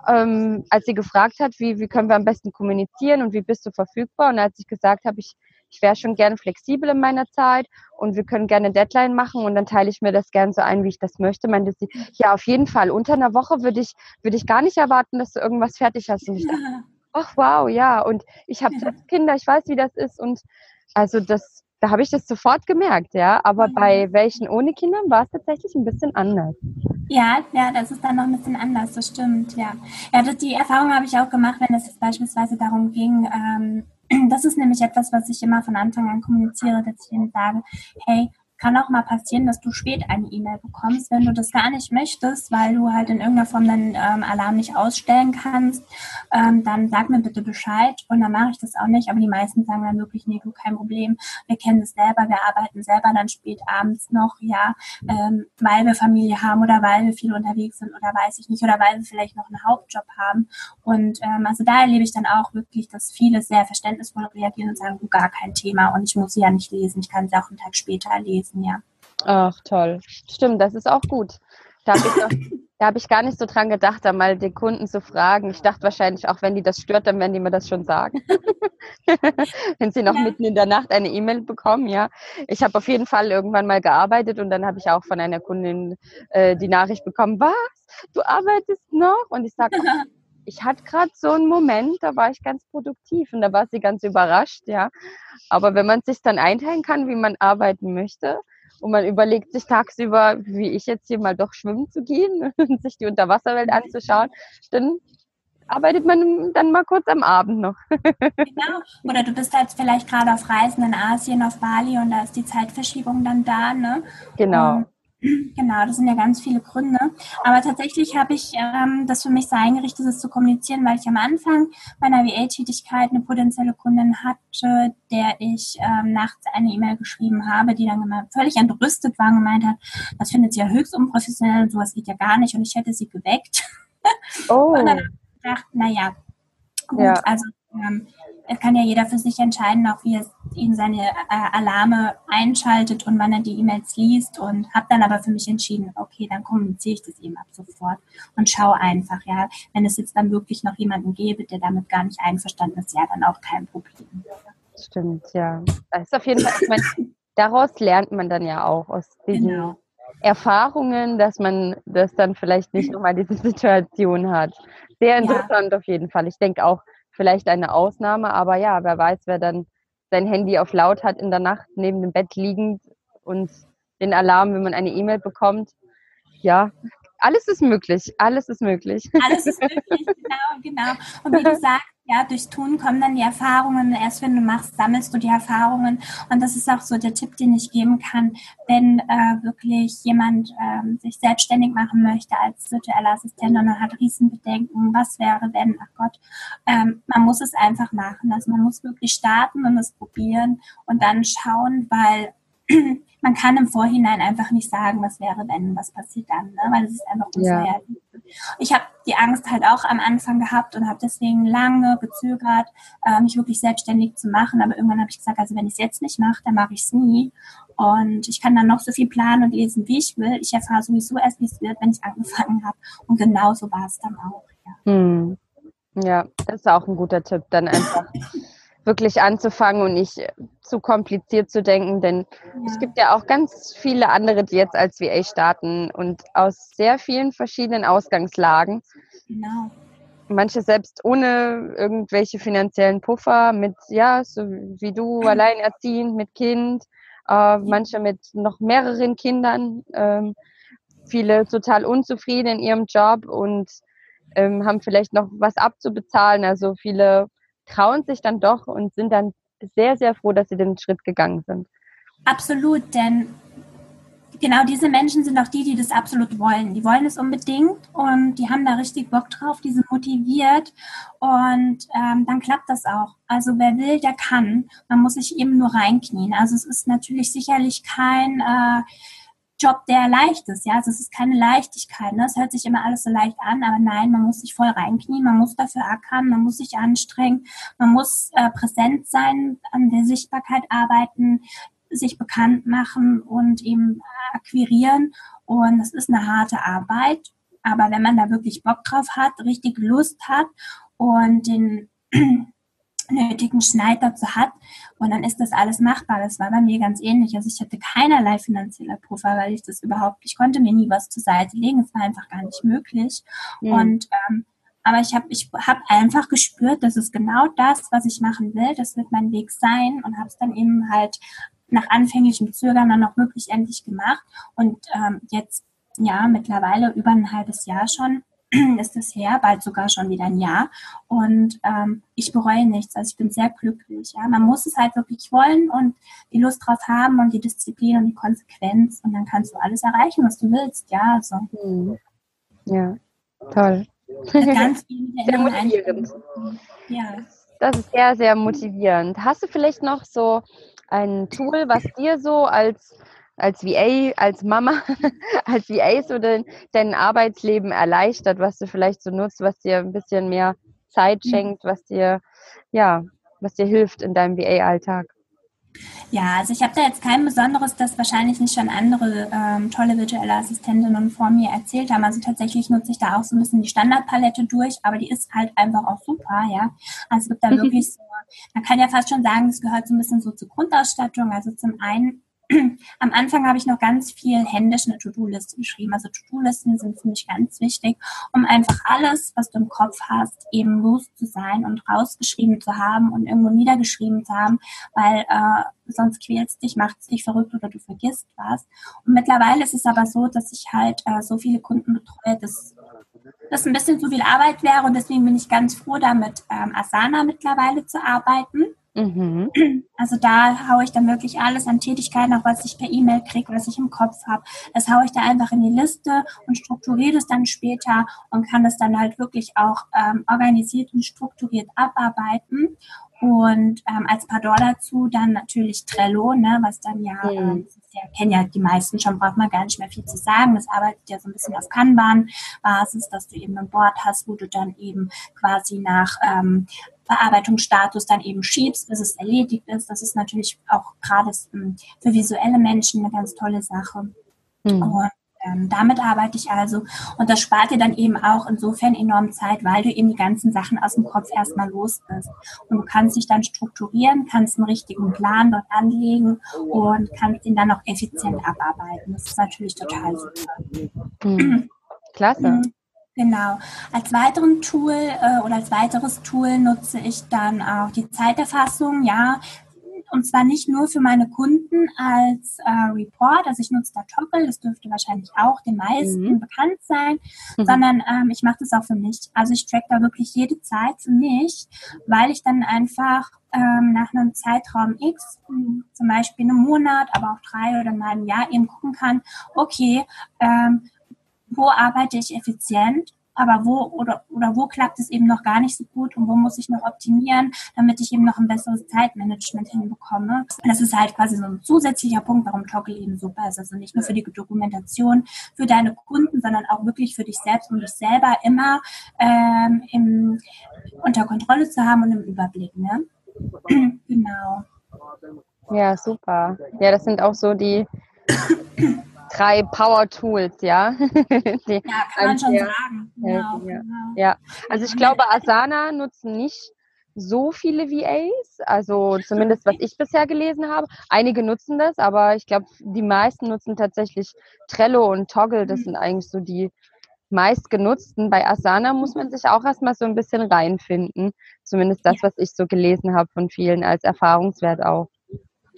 ähm, als sie gefragt hat, wie, wie können wir am besten kommunizieren und wie bist du verfügbar. Und als ich gesagt habe, ich ich wäre schon gerne flexibel in meiner Zeit und wir können gerne Deadline machen und dann teile ich mir das gerne so ein, wie ich das möchte. Meinte sie, ja, auf jeden Fall. Unter einer Woche würde ich, würde ich gar nicht erwarten, dass du irgendwas fertig hast. Und ich dachte, [LAUGHS] ach wow, ja. Und ich habe [LAUGHS] Kinder, ich weiß, wie das ist. Und also das, da habe ich das sofort gemerkt, ja. Aber bei welchen ohne Kindern war es tatsächlich ein bisschen anders. Ja, ja, das ist dann noch ein bisschen anders, das stimmt, ja. Ja, das, die Erfahrung habe ich auch gemacht, wenn es jetzt beispielsweise darum ging, ähm, das ist nämlich etwas, was ich immer von Anfang an kommuniziere, dass ich ihnen sage, hey, kann auch mal passieren, dass du spät eine E-Mail bekommst, wenn du das gar nicht möchtest, weil du halt in irgendeiner Form den ähm, Alarm nicht ausstellen kannst, ähm, dann sag mir bitte Bescheid und dann mache ich das auch nicht. Aber die meisten sagen dann wirklich, nee, du, kein Problem, wir kennen das selber, wir arbeiten selber dann spät abends noch, ja, ähm, weil wir Familie haben oder weil wir viel unterwegs sind oder weiß ich nicht, oder weil wir vielleicht noch einen Hauptjob haben. Und ähm, also da erlebe ich dann auch wirklich, dass viele sehr verständnisvoll reagieren und sagen, du, gar kein Thema. Und ich muss sie ja nicht lesen, ich kann sie auch einen Tag später lesen, ja. Ach, toll. Stimmt, das ist auch gut. Da habe ich, [LAUGHS] hab ich gar nicht so dran gedacht, da mal den Kunden zu fragen. Ich dachte wahrscheinlich auch, wenn die das stört, dann werden die mir das schon sagen. [LAUGHS] wenn sie noch ja. mitten in der Nacht eine E-Mail bekommen, ja. Ich habe auf jeden Fall irgendwann mal gearbeitet und dann habe ich auch von einer Kundin äh, die Nachricht bekommen, was? Du arbeitest noch? Und ich sage, [LAUGHS] ich hatte gerade so einen Moment, da war ich ganz produktiv und da war sie ganz überrascht, ja. Aber wenn man sich dann einteilen kann, wie man arbeiten möchte, und man überlegt sich tagsüber, wie ich jetzt hier mal doch schwimmen zu gehen [LAUGHS] und sich die Unterwasserwelt anzuschauen, dann arbeitet man dann mal kurz am Abend noch. [LAUGHS] genau. Oder du bist jetzt vielleicht gerade auf Reisen in Asien, auf Bali und da ist die Zeitverschiebung dann da, ne? Genau. Und Genau, das sind ja ganz viele Gründe. Aber tatsächlich habe ich ähm, das für mich so eingerichtet, das zu kommunizieren, weil ich am Anfang meiner VA-Tätigkeit eine potenzielle Kundin hatte, der ich ähm, nachts eine E-Mail geschrieben habe, die dann immer völlig entrüstet war und gemeint hat, das findet sie ja höchst unprofessionell und sowas geht ja gar nicht und ich hätte sie geweckt. Oh. [LAUGHS] und dann habe ich gedacht, naja, gut, ja. also ähm, kann ja jeder für sich entscheiden, auch wie er eben seine äh, Alarme einschaltet und wann er die E-Mails liest und habe dann aber für mich entschieden, okay, dann kommuniziere ich das eben ab sofort und schaue einfach, ja, wenn es jetzt dann wirklich noch jemanden gäbe, der damit gar nicht einverstanden ist, ja, dann auch kein Problem. Stimmt, ja. Das ist auf jeden Fall, ich meine, daraus lernt man dann ja auch aus diesen genau. Erfahrungen, dass man das dann vielleicht nicht [LAUGHS] nochmal diese Situation hat. Sehr interessant ja. auf jeden Fall. Ich denke auch, vielleicht eine Ausnahme, aber ja, wer weiß, wer dann sein Handy auf laut hat in der Nacht neben dem Bett liegend und den Alarm, wenn man eine E-Mail bekommt. Ja, alles ist möglich. Alles ist möglich. Alles ist möglich, [LAUGHS] genau, genau. Und wie du sagst, ja, durchs Tun kommen dann die Erfahrungen. Erst wenn du machst, sammelst du die Erfahrungen. Und das ist auch so der Tipp, den ich geben kann, wenn äh, wirklich jemand ähm, sich selbstständig machen möchte als virtuelle Assistentin und hat Riesenbedenken, was wäre, wenn, ach Gott, ähm, man muss es einfach machen. Also man muss wirklich starten und es probieren und dann schauen, weil [CLEARS THROAT] man kann im Vorhinein einfach nicht sagen, was wäre, wenn, was passiert dann, ne? weil es ist einfach unvorhersehbar. Ja. Ich habe die Angst halt auch am Anfang gehabt und habe deswegen lange gezögert, äh, mich wirklich selbstständig zu machen. Aber irgendwann habe ich gesagt, also wenn ich es jetzt nicht mache, dann mache ich es nie. Und ich kann dann noch so viel planen und lesen, wie ich will. Ich erfahre sowieso erst, wie es wird, wenn ich angefangen habe. Und genauso war es dann auch. Ja. Hm. ja, das ist auch ein guter Tipp, dann einfach [LAUGHS] wirklich anzufangen und nicht zu kompliziert zu denken, denn ja. es gibt ja auch ganz viele andere, die jetzt als VA starten und aus sehr vielen verschiedenen Ausgangslagen. Genau. Manche selbst ohne irgendwelche finanziellen Puffer, mit, ja, so wie du, mhm. alleinerziehend, mit Kind, äh, manche mit noch mehreren Kindern, ähm, viele total unzufrieden in ihrem Job und ähm, haben vielleicht noch was abzubezahlen. Also viele trauen sich dann doch und sind dann sehr, sehr froh, dass sie den Schritt gegangen sind. Absolut, denn genau diese Menschen sind auch die, die das absolut wollen. Die wollen es unbedingt und die haben da richtig Bock drauf, die sind motiviert und ähm, dann klappt das auch. Also wer will, der kann. Man muss sich eben nur reinknien. Also es ist natürlich sicherlich kein äh, Job, der leicht ist. Ja, also es ist keine Leichtigkeit. Ne? Es hört sich immer alles so leicht an, aber nein, man muss sich voll reinknien, man muss dafür ackern, man muss sich anstrengen, man muss äh, präsent sein, an der Sichtbarkeit arbeiten, sich bekannt machen und eben akquirieren. Und das ist eine harte Arbeit. Aber wenn man da wirklich Bock drauf hat, richtig Lust hat und den nötigen Schneid dazu hat und dann ist das alles machbar. Das war bei mir ganz ähnlich. Also ich hatte keinerlei finanzieller Puffer, weil ich das überhaupt, ich konnte mir nie was zur Seite legen. Es war einfach gar nicht möglich. Mhm. Und ähm, aber ich habe ich hab einfach gespürt, das ist genau das, was ich machen will. Das wird mein Weg sein und habe es dann eben halt nach anfänglichem Zögern dann auch wirklich endlich gemacht. Und ähm, jetzt, ja, mittlerweile über ein halbes Jahr schon, [CLEARS THROAT] ist es her, bald sogar schon wieder ein Jahr. Und ähm, ich bereue nichts. Also ich bin sehr glücklich. Ja, man muss es halt wirklich wollen und die Lust drauf haben und die Disziplin und die Konsequenz und dann kannst du alles erreichen, was du willst. Ja, also. Mhm. Ja, toll. [LAUGHS] Ganz viel sehr motivierend. Ja. Das ist sehr, sehr motivierend. Hast du vielleicht noch so ein Tool, was dir so als als VA, als Mama, [LAUGHS] als VA so dein, dein Arbeitsleben erleichtert, was du vielleicht so nutzt, was dir ein bisschen mehr Zeit mhm. schenkt, was dir, ja, was dir hilft in deinem VA-Alltag? Ja, also ich habe da jetzt kein besonderes, das wahrscheinlich nicht schon andere ähm, tolle virtuelle Assistentinnen vor mir erzählt haben. Also tatsächlich nutze ich da auch so ein bisschen die Standardpalette durch, aber die ist halt einfach auch super, ja. Also es gibt da wirklich so, man kann ja fast schon sagen, es gehört so ein bisschen so zur Grundausstattung. Also zum einen [CLEARS THROAT] am Anfang habe ich noch ganz viel händisch eine To-Do-Liste geschrieben. Also To-Do-Listen sind für mich ganz wichtig, um einfach alles, was du im Kopf hast, eben los zu sein und rausgeschrieben zu haben und irgendwo niedergeschrieben zu haben, weil äh, sonst quälst dich, macht es dich verrückt oder du vergisst was. Und mittlerweile ist es aber so, dass ich halt äh, so viele Kunden betreue, dass das ein bisschen zu viel Arbeit wäre und deswegen bin ich ganz froh damit, ähm, Asana mittlerweile zu arbeiten. Mhm. Also da haue ich dann wirklich alles an Tätigkeiten, auch was ich per E-Mail kriege, was ich im Kopf habe. Das haue ich da einfach in die Liste und strukturiere das dann später und kann das dann halt wirklich auch ähm, organisiert und strukturiert abarbeiten. Und ähm, als Pardon dazu dann natürlich Trello, ne, was dann ja, mhm. äh, ja, kennen ja die meisten schon, braucht man gar nicht mehr viel zu sagen. Das arbeitet ja so ein bisschen auf Kanban-Basis, dass du eben ein Board hast, wo du dann eben quasi nach ähm, Verarbeitungsstatus dann eben schiebst, bis es erledigt ist. Das ist natürlich auch gerade ähm, für visuelle Menschen eine ganz tolle Sache. Mhm. Und ähm, damit arbeite ich also. Und das spart dir dann eben auch insofern enorm Zeit, weil du eben die ganzen Sachen aus dem Kopf erstmal los bist. Und du kannst dich dann strukturieren, kannst einen richtigen Plan dort anlegen und kannst ihn dann auch effizient abarbeiten. Das ist natürlich total super. Mhm. Klasse. Mhm. Genau. Als weiteren Tool äh, oder als weiteres Tool nutze ich dann auch die Zeiterfassung. Ja, und zwar nicht nur für meine Kunden als äh, Report, also ich nutze da Toggle, das dürfte wahrscheinlich auch den meisten mhm. bekannt sein, mhm. sondern ähm, ich mache das auch für mich. Also ich track da wirklich jede Zeit für mich, weil ich dann einfach ähm, nach einem Zeitraum X, zum Beispiel einem Monat, aber auch drei oder mal einem Jahr eben gucken kann, okay, ähm, wo arbeite ich effizient aber wo oder, oder wo klappt es eben noch gar nicht so gut und wo muss ich noch optimieren, damit ich eben noch ein besseres Zeitmanagement hinbekomme. Das ist halt quasi so ein zusätzlicher Punkt, warum Toggle eben super ist. Also nicht nur für die Dokumentation für deine Kunden, sondern auch wirklich für dich selbst, um dich selber immer ähm, im, unter Kontrolle zu haben und im Überblick. Ne? [CLEARS THROAT] genau. Ja, super. Ja, das sind auch so die [CLEARS THROAT] drei Power Tools, ja. [LAUGHS] Ja, kann man schon sagen. Genau, ja. Genau. ja, also ich glaube, Asana nutzen nicht so viele VAs, also zumindest was ich bisher gelesen habe. Einige nutzen das, aber ich glaube, die meisten nutzen tatsächlich Trello und Toggle. Das sind eigentlich so die meistgenutzten. Bei Asana muss man sich auch erstmal so ein bisschen reinfinden. Zumindest das, was ich so gelesen habe von vielen als Erfahrungswert auch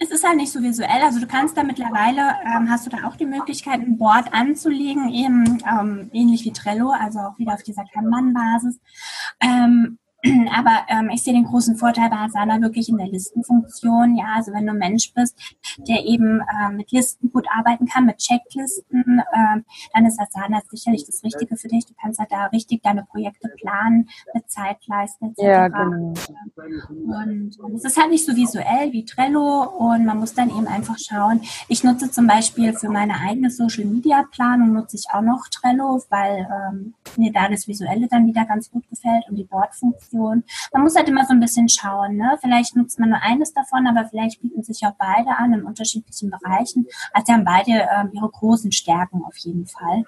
es ist halt nicht so visuell. Also du kannst da mittlerweile, ähm, hast du da auch die Möglichkeit, ein Board anzulegen, eben ähm, ähnlich wie Trello, also auch wieder auf dieser Kanban-Basis. Ähm, [CLEARS THROAT] aber ähm, ich sehe den großen Vorteil bei Asana wirklich in der Listenfunktion. Ja, also wenn du ein Mensch bist, der eben äh, mit Listen gut arbeiten kann, mit Checklisten, äh, dann ist Asana sicherlich das Richtige für dich. Du kannst halt da richtig deine Projekte planen, mit Zeitleisten etc. Ja, genau. Und es ist halt nicht so visuell wie Trello und man muss dann eben einfach schauen. Ich nutze zum Beispiel für meine eigene Social Media Planung nutze ich auch noch Trello, weil ähm, mir da das Visuelle dann wieder ganz gut gefällt und die Bordfunktion Option. Man muss halt immer so ein bisschen schauen. Ne? Vielleicht nutzt man nur eines davon, aber vielleicht bieten sich auch beide an in unterschiedlichen Bereichen. Also sie haben beide ähm, ihre großen Stärken auf jeden Fall.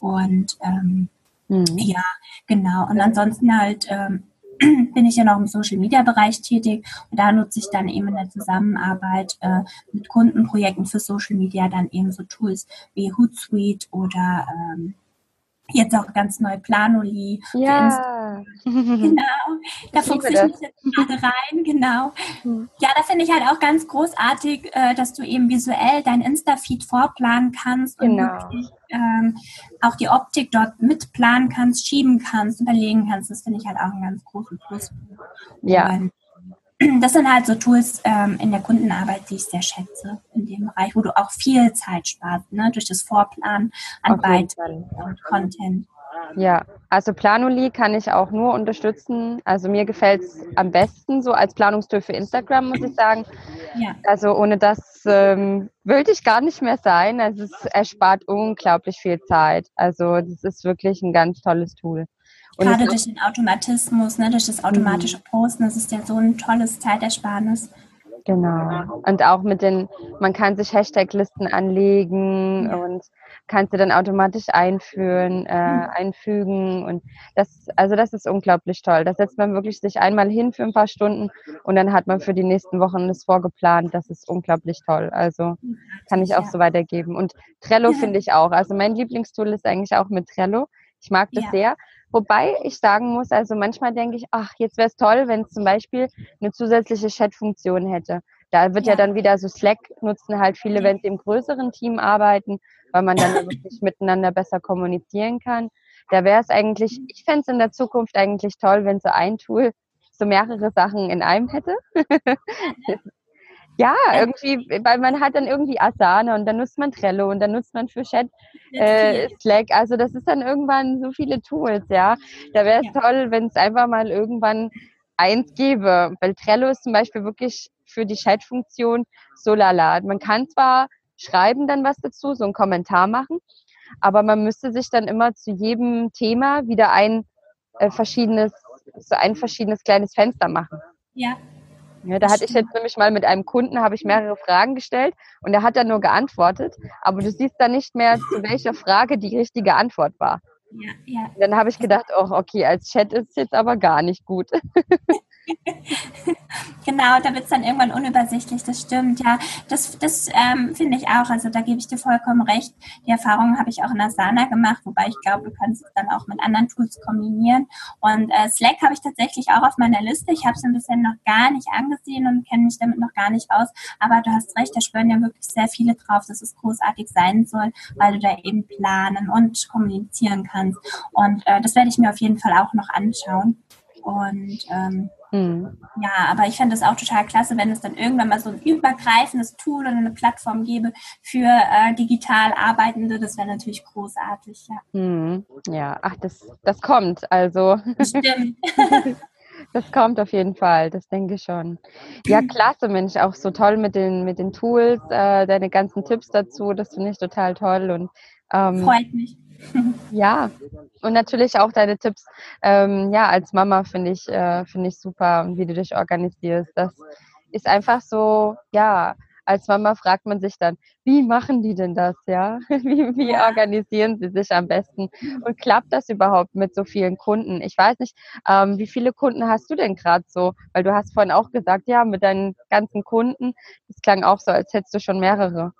Und ähm, mhm. ja, genau. Und ansonsten halt ähm, [CLEARS THROAT] bin ich ja noch im Social Media Bereich tätig und da nutze ich dann eben in der Zusammenarbeit äh, mit Kundenprojekten für Social Media dann eben so Tools wie Hootsuite oder ähm, jetzt auch ganz neu Planoli ja. [LAUGHS] Genau. Da fuchse ich mich jetzt gerade rein, genau. Hm. Ja, da finde ich halt auch ganz großartig, äh, dass du eben visuell dein Insta-Feed vorplanen kannst und genau. wirklich ähm, auch die Optik dort mitplanen kannst, schieben kannst, überlegen kannst. Das finde ich halt auch einen ganz großen Plus. Ja. Das sind halt so Tools ähm, in der Kundenarbeit, die ich sehr schätze in dem Bereich, wo du auch viel Zeit sparst, ne, durch das Vorplanen an Beiträgen und Content. Ja, also Planoli kann ich auch nur unterstützen. Also mir gefällt es am besten so als Planungstool für Instagram, muss ich sagen. Ja. Also ohne das ähm, würde ich gar nicht mehr sein. Also es erspart unglaublich viel Zeit. Also das ist wirklich ein ganz tolles Tool. Und Gerade durch den Automatismus, ne, durch das automatische mhm. Posten, das ist ja so ein tolles Zeitersparnis. Genau. Und auch mit den, man kann sich Hashtag-Listen anlegen ja. und kann sie dann automatisch einführen, äh, mhm. einfügen. Und das, also das ist unglaublich toll. Da setzt man wirklich sich einmal hin für ein paar Stunden und dann hat man für die nächsten Wochen das vorgeplant. Das ist unglaublich toll. Also kann ich auch ja. so weitergeben. Und Trello finde ich auch. Also mein Lieblingstool ist eigentlich auch mit Trello. Ich mag das ja. sehr. Wobei ich sagen muss, also manchmal denke ich, ach, jetzt wäre es toll, wenn es zum Beispiel eine zusätzliche Chat-Funktion hätte. Da wird ja. ja. dann wieder so Slack nutzen halt viele, wenn sie im größeren Team arbeiten, weil man dann [LAUGHS] wirklich miteinander besser kommunizieren kann. Da wäre es eigentlich, ich fände es in der Zukunft eigentlich toll, wenn so ein Tool so mehrere Sachen in einem hätte. [LAUGHS] Ja, irgendwie, weil man hat dann irgendwie Asana und dann nutzt man Trello und dann nutzt man für Chat äh, Slack. Also das ist dann irgendwann so viele Tools, ja. Da wäre es ja. toll, wenn es einfach mal irgendwann eins gäbe. Weil Trello ist zum Beispiel wirklich für die Chat-Funktion so lala. Man kann zwar schreiben dann was dazu, so einen Kommentar machen, aber man müsste sich dann immer zu jedem Thema wieder ein äh, verschiedenes, so ein verschiedenes kleines Fenster machen. Ja, ja, da hatte ich jetzt nämlich mal mit einem Kunden, habe ich mehrere Fragen gestellt und er hat dann nur geantwortet, aber du siehst dann nicht mehr, zu welcher Frage die richtige Antwort war. Ja, ja. Dann habe ich gedacht, oh, okay, als Chat ist es jetzt aber gar nicht gut. [LAUGHS] [LAUGHS] genau, da wird es dann irgendwann unübersichtlich, das stimmt, ja. Das, das ähm, finde ich auch, also da gebe ich dir vollkommen recht. Die Erfahrung habe ich auch in Asana gemacht, wobei ich glaube, du kannst es dann auch mit anderen Tools kombinieren. Und äh, Slack habe ich tatsächlich auch auf meiner Liste. Ich habe es ein bisschen noch gar nicht angesehen und kenne mich damit noch gar nicht aus. Aber du hast recht, da spüren ja wirklich sehr viele drauf, dass es großartig sein soll, weil du da eben planen und kommunizieren kannst. Und äh, das werde ich mir auf jeden Fall auch noch anschauen. Und ähm, Mhm. Ja, aber ich fände es auch total klasse, wenn es dann irgendwann mal so ein übergreifendes Tool oder eine Plattform gäbe für äh, digital Arbeitende. Das wäre natürlich großartig, ja. Mhm. Ja, ach, das, das kommt. Also. Stimmt. [LAUGHS] Das kommt auf jeden Fall, das denke ich schon. Ja, klasse, Mensch, auch so toll mit den, mit den Tools, äh, deine ganzen Tipps dazu, das finde ich total toll. Und, ähm, Freut mich. [LAUGHS] Ja, und natürlich auch deine Tipps. Ähm, ja, als Mama finde ich, äh, finde ich super wie du dich organisierst. Das ist einfach so, ja, als Mama fragt man sich dann, wie machen die denn das, ja? [LAUGHS] Wie, wie organisieren sie sich am besten? Und klappt das überhaupt mit so vielen Kunden? Ich weiß nicht, ähm, wie viele Kunden hast du denn gerade so? Weil du hast vorhin auch gesagt, ja, mit deinen ganzen Kunden, das klang auch so, als hättest du schon mehrere.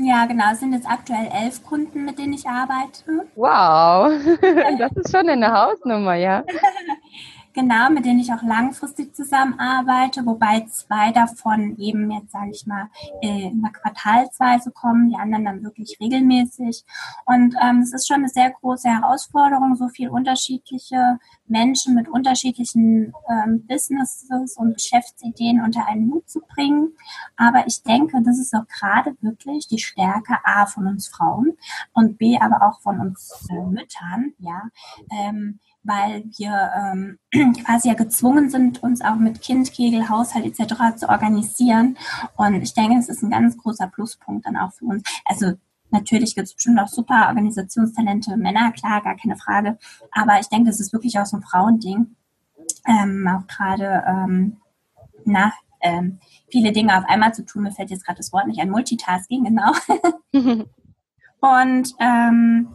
Ja, genau. Es sind jetzt aktuell elf Kunden, mit denen ich arbeite. Wow, [LAUGHS] das ist schon eine Hausnummer, ja. [LAUGHS] Genau, mit denen ich auch langfristig zusammenarbeite, wobei zwei davon eben jetzt, sage ich mal, äh, in der Quartalsweise kommen, die anderen dann wirklich regelmäßig. Und ähm, es ist schon eine sehr große Herausforderung, so viel unterschiedliche Menschen mit unterschiedlichen ähm, Businesses und Geschäftsideen unter einen Hut zu bringen. Aber ich denke, das ist auch gerade wirklich die Stärke A von uns Frauen und B aber auch von uns äh, Müttern, ja. Ähm, weil wir ähm, [CLEARS THROAT] quasi ja gezwungen sind, uns auch mit Kind, Kegel, Haushalt etc. zu organisieren. Und ich denke, es ist ein ganz großer Pluspunkt dann auch für uns. Also natürlich gibt es bestimmt auch super Organisationstalente, Männer, klar, gar keine Frage. Aber ich denke, es ist wirklich auch so ein Frauending. Ähm, auch gerade, ähm, na, ähm, viele Dinge auf einmal zu tun. Mir fällt jetzt gerade das Wort nicht ein. Multitasking, genau. [LAUGHS] Und ähm,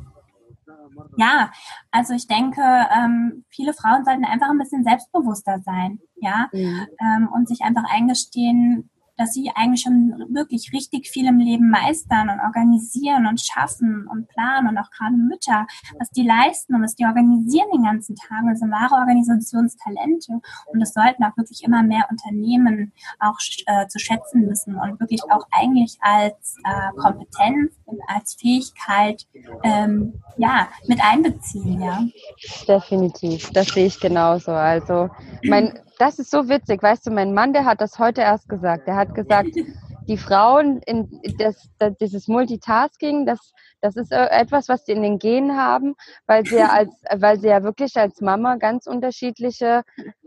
ja, also ich denke, ähm, viele Frauen sollten einfach ein bisschen selbstbewusster sein, ja, mhm. ähm, und sich einfach eingestehen, dass sie eigentlich schon wirklich richtig viel im Leben meistern und organisieren und schaffen und planen und auch gerade Mütter, was die leisten und was die organisieren den ganzen Tag. Das sind wahre Organisationstalente und das sollten auch wirklich immer mehr Unternehmen auch äh, zu schätzen wissen und wirklich auch eigentlich als äh, Kompetenz und als Fähigkeit ähm, ja mit einbeziehen, ja. Definitiv, das sehe ich genauso. Also mein das ist so witzig, weißt du, mein Mann, der hat das heute erst gesagt. Der hat gesagt, die Frauen, in das, das, dieses Multitasking, das, das ist etwas, was sie in den Genen haben, weil sie ja als, [LAUGHS] weil sie ja wirklich als Mama ganz unterschiedliche,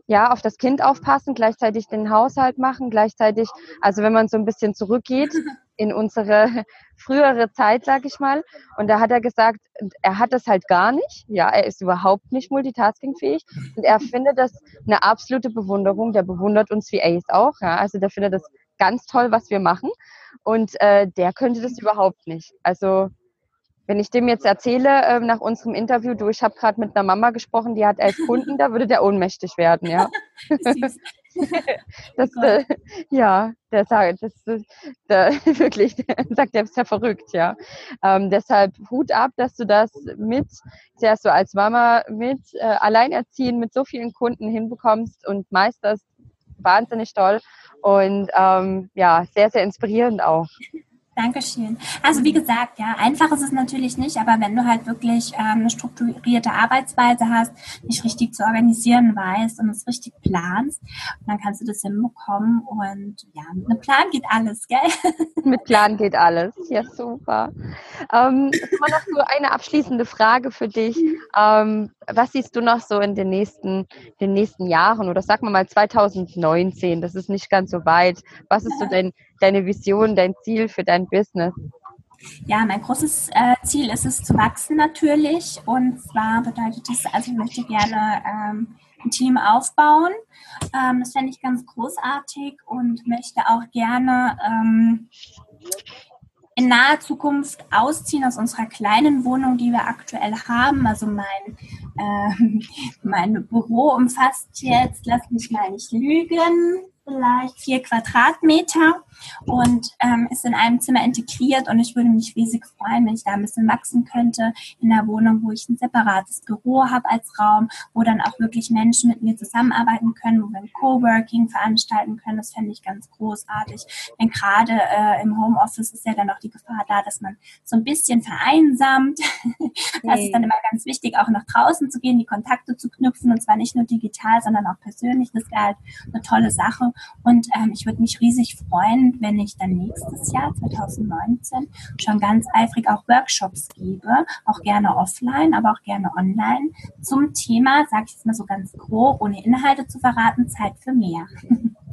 ja, auf das Kind aufpassen, gleichzeitig den Haushalt machen, gleichzeitig, also wenn man so ein bisschen zurückgeht, in unsere [LAUGHS] frühere Zeit, sag ich mal. Und da hat er gesagt, er hat das halt gar nicht. Ja, er ist überhaupt nicht multitaskingfähig. Und er findet das eine absolute Bewunderung. Der bewundert uns wie Ace auch. Ja, also der findet das ganz toll, was wir machen. Und äh, der könnte das überhaupt nicht. Also wenn ich dem jetzt erzähle äh, nach unserem Interview, du, ich habe gerade mit einer Mama gesprochen, die hat elf [LAUGHS] Kunden, da würde der ohnmächtig werden, ja. [LAUGHS] das, äh, ja, der [LAUGHS] [LAUGHS] sagt, das, der, wirklich, der sagt, der ist ja verrückt, ja. Ähm, deshalb Hut ab, dass du das mit, sehr so als Mama mit äh, Alleinerziehen mit so vielen Kunden hinbekommst und meisterst. Wahnsinnig toll und ähm, ja, sehr, sehr inspirierend auch. Dankeschön. Also wie gesagt, ja, einfach ist es natürlich nicht, aber wenn du halt wirklich ähm, eine strukturierte Arbeitsweise hast, dich richtig zu organisieren weißt und es richtig planst, dann kannst du das hinbekommen und ja, mit einem Plan geht alles, gell? [LAUGHS] Mit Plan geht alles, ja super. Ähm, noch so eine abschließende Frage für dich. Ähm, was siehst du noch so in den nächsten, den nächsten Jahren oder sag mal mal 2019, das ist nicht ganz so weit. Was ist so dein, deine Vision, dein Ziel für dein Business? Ja, mein großes äh, Ziel ist es zu wachsen natürlich. Und zwar bedeutet das, also ich möchte gerne ähm, ein Team aufbauen. Ähm, das fände ich ganz großartig und möchte auch gerne ähm, in naher Zukunft ausziehen aus unserer kleinen Wohnung, die wir aktuell haben. Also mein, äh, [LAUGHS] mein Büro umfasst jetzt, lass mich mal nicht lügen, vielleicht vier Quadratmeter und ähm, ist in einem Zimmer integriert und ich würde mich riesig freuen, wenn ich da ein bisschen wachsen könnte in der Wohnung, wo ich ein separates Büro habe als Raum, wo dann auch wirklich Menschen mit mir zusammenarbeiten können, wo wir ein Coworking veranstalten können. Das fände ich ganz großartig. Denn gerade äh, im Homeoffice ist ja dann auch die Gefahr da, dass man so ein bisschen vereinsamt. [LAUGHS] das ist dann immer ganz wichtig, auch nach draußen zu gehen, die Kontakte zu knüpfen und zwar nicht nur digital, sondern auch persönlich. Das wäre halt eine tolle Sache und ähm, ich würde mich riesig freuen, wenn ich dann nächstes Jahr, 2019, schon ganz eifrig auch Workshops gebe, auch gerne offline, aber auch gerne online, zum Thema, sage ich jetzt mal so ganz grob, ohne Inhalte zu verraten, Zeit für mehr.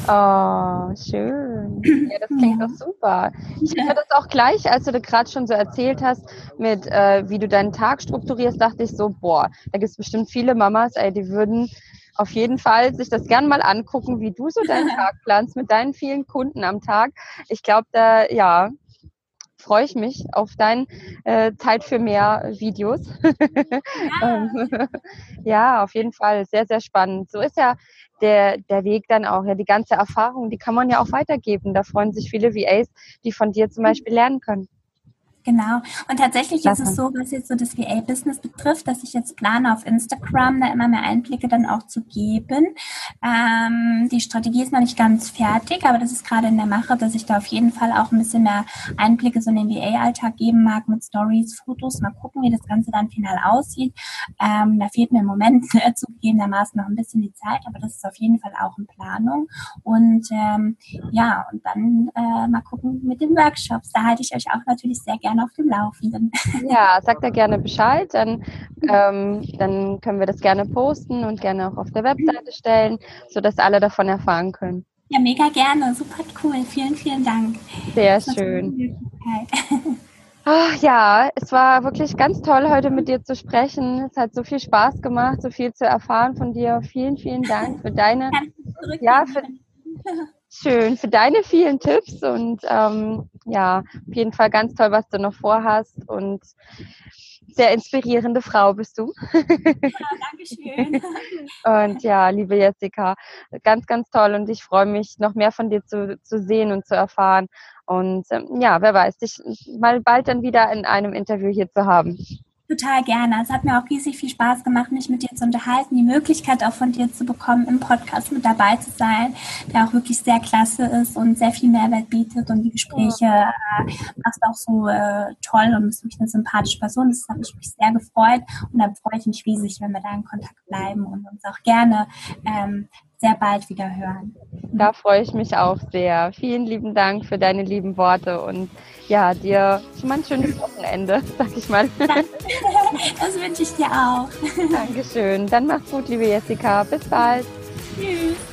Oh, schön. Ja, das klingt ja. doch super. Ich finde das auch gleich, als du da gerade schon so erzählt hast, mit äh, wie du deinen Tag strukturierst, dachte ich so, boah, da gibt es bestimmt viele Mamas, ey, die würden auf jeden Fall sich das gern mal angucken, wie du so deinen [LAUGHS] Tag planst mit deinen vielen Kunden am Tag. Ich glaube, da ja freue ich mich auf dein äh, Zeit für mehr Videos. [LAUGHS] Ja. [LAUGHS] ja, auf jeden Fall sehr, sehr spannend. So ist ja der, der Weg dann auch, ja, die ganze Erfahrung, die kann man ja auch weitergeben. Da freuen sich viele VAs, die von dir zum Beispiel lernen können. Genau. Und tatsächlich Klasse. ist es so, was jetzt so das VA-Business betrifft, dass ich jetzt plane, auf Instagram da immer mehr Einblicke dann auch zu geben. Ähm, die Strategie ist noch nicht ganz fertig, aber das ist gerade in der Mache, dass ich da auf jeden Fall auch ein bisschen mehr Einblicke so in den VA-Alltag geben mag mit Stories, Fotos. Mal gucken, wie das Ganze dann final aussieht. Ähm, da fehlt mir im Moment [LAUGHS] zugegebenermaßen noch ein bisschen die Zeit, aber das ist auf jeden Fall auch in Planung. Und ähm, ja, und dann äh, mal gucken mit den Workshops. Da halte ich euch auch natürlich sehr gerne gerne auf dem Laufenden. [LAUGHS] Ja, sagt da gerne Bescheid, dann, ähm, dann können wir das gerne posten und gerne auch auf der Webseite stellen, sodass alle davon erfahren können. Ja, mega gerne, super cool. Vielen, vielen Dank. Sehr schön. Ach, [LAUGHS] ja, es war wirklich ganz toll, heute mit dir zu sprechen. Es hat so viel Spaß gemacht, so viel zu erfahren von dir. Vielen, vielen Dank für deine, ja, für, [LAUGHS] schön für deine vielen Tipps und ähm, ja, auf jeden Fall ganz toll, was du noch vorhast und sehr inspirierende Frau bist du. Ja, danke schön. [LAUGHS] und ja, liebe Jessica, ganz, ganz toll und ich freue mich, noch mehr von dir zu, zu sehen und zu erfahren. Und ähm, ja, wer weiß, dich mal bald dann wieder in einem Interview hier zu haben. Total gerne. Es hat mir auch riesig viel Spaß gemacht, mich mit dir zu unterhalten, die Möglichkeit auch von dir zu bekommen, im Podcast mit dabei zu sein, der auch wirklich sehr klasse ist und sehr viel Mehrwert bietet und die Gespräche äh, machst auch so äh, toll und bist wirklich eine sympathische Person. Das hat mich sehr gefreut und dann freue ich mich riesig, wenn wir da in Kontakt bleiben und uns auch gerne ähm, sehr bald wieder hören. Da freue ich mich auch sehr. Vielen lieben Dank für deine lieben Worte und ja, dir schon mal ein schönes Wochenende, [LAUGHS] sag ich mal. Das wünsche ich dir auch. Dankeschön. Dann mach's gut, liebe Jessica. Bis bald. Tschüss. Tschüss.